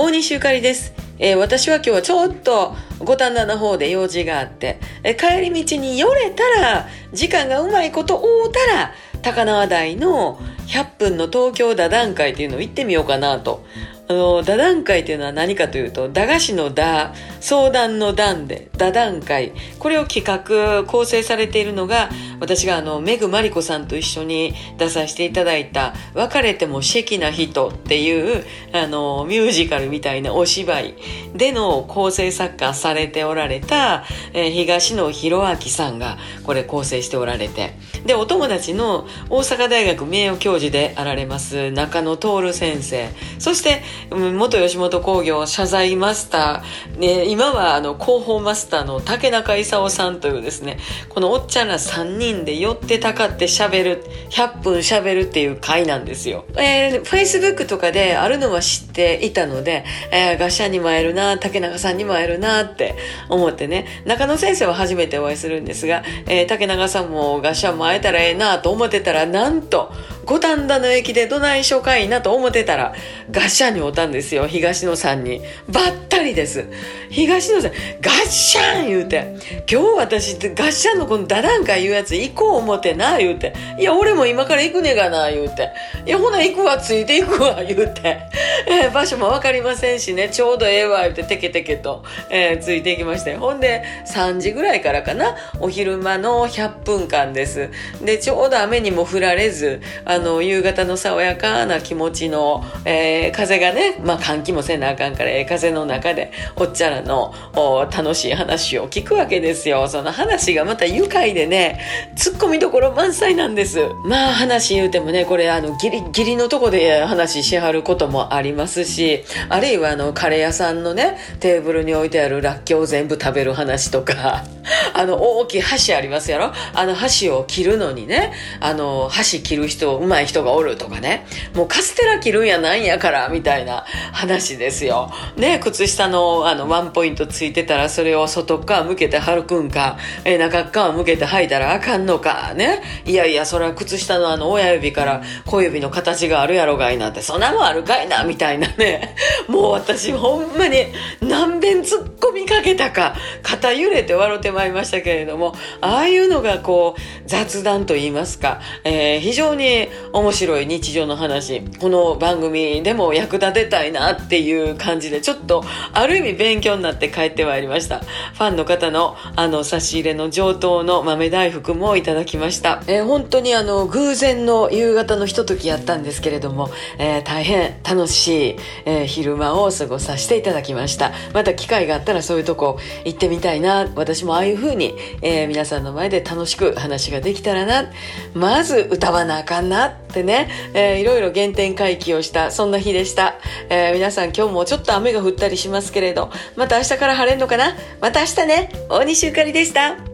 大西ゆかりです。えー私は今日はちょっと五反田の方で用事があって、えー帰り道に寄れたら、時間がうまいこと合うたら、高輪台の100分の東京打談会っていうのを行ってみようかなと。あの、打談会っていうのは何かというと、駄菓子の打、相談の談で、打談会。これを企画、構成されているのが、私があの、メグマリコさんと一緒に出させていただいた、別れてもシェキな人っていう、あの、ミュージカルみたいなお芝居での構成作家されておられた、えー東野博明さんがこれ構成しておられて、で、お友達の大阪大学名誉教授であられます中野徹先生、そして、元吉本興業謝罪マスター、ね、今はあの広報マスターの竹中勲さんというですね、このおっちゃんら3人で寄ってたかって喋る、100分喋るっていう回なんですよ。えー、Facebook とかであるのは知っていたので、えー、合社にも会えるな、竹中さんにも会えるなって思ってね、中野先生は初めてお会いするんですが、えー竹中さんも合社も会えたらええなと思ってたら、なんと、五反田の駅でどないしょかいなと思ってたら、合社におったんですよ、東野さんに。ばったりです。東野さん、ガッシャン言うて、今日私、ガッシャンのこの打談会言うやつ行こう思ってな、言うて。いや、俺も今から行くねがな、言うて。いや、ほな行くわ、ついて行くわ、言うて。えー場所もわかりませんしね、ちょうどええわ、言うて、テケテケと、えーついていきまして。ほんで、3時ぐらいからかな、お昼間の100分間です。で、ちょうど雨にも降られず、あの、夕方の爽やかな気持ちの、えー風がね、まあ、換気もせなあかんから、ええ風の中で、おっちゃらのお楽しい話を聞くわけですよ。その話がまた愉快でね、突っ込みどころ満載なんです。まあ、話言うてもね、これ、あの、ギリギリのとこで話しはることもありますし、あるいは、あの、カレー屋さんのね、テーブルに置いてあるらっきょう全部食べる話とか、あの、大きい箸ありますやろ？あの箸を切るのにね、あの、箸切る人、上手い人がおるとかね、もうカステラ切るんやなんやから、みたいな話ですよ。ね、靴下の、あの、ワンポイントついてたら、それを外側向けて履くんか、えー中側向けて履いたらあかんのか、ね。いやいや、それは靴下のあの、親指から小指の形があるやろがいなって、そんなもんあるかいな、みたいなね。もう私、ほんまに何遍突っ込みかけたか、肩揺れて笑ってまいりましたけれども、ああいうのがこう、雑談と言いますか、えー非常に面白い日常の話、この番組でも役立てたいなっていう感じで、ちょっと、ある意味勉強になって帰ってまいりました。ファンの方の、あの、差し入れの上等の豆大福もいただきました。えー本当にあの、偶然の夕方のひとときやったんですけれども、えー大変楽しい、えー昼間を過ごさせていただきました。また機会があったらそういうとこ行ってみたいな。私もああいう風に、え皆さんの前で楽しく話ができたらな。まず歌わなあかんななってね、えーいろいろ原点回帰をした、そんな日でした。えー皆さん今日もちょっと雨が降ったりしますけれど、また明日から晴れるのかな？また明日ね。大西ゆかりでした。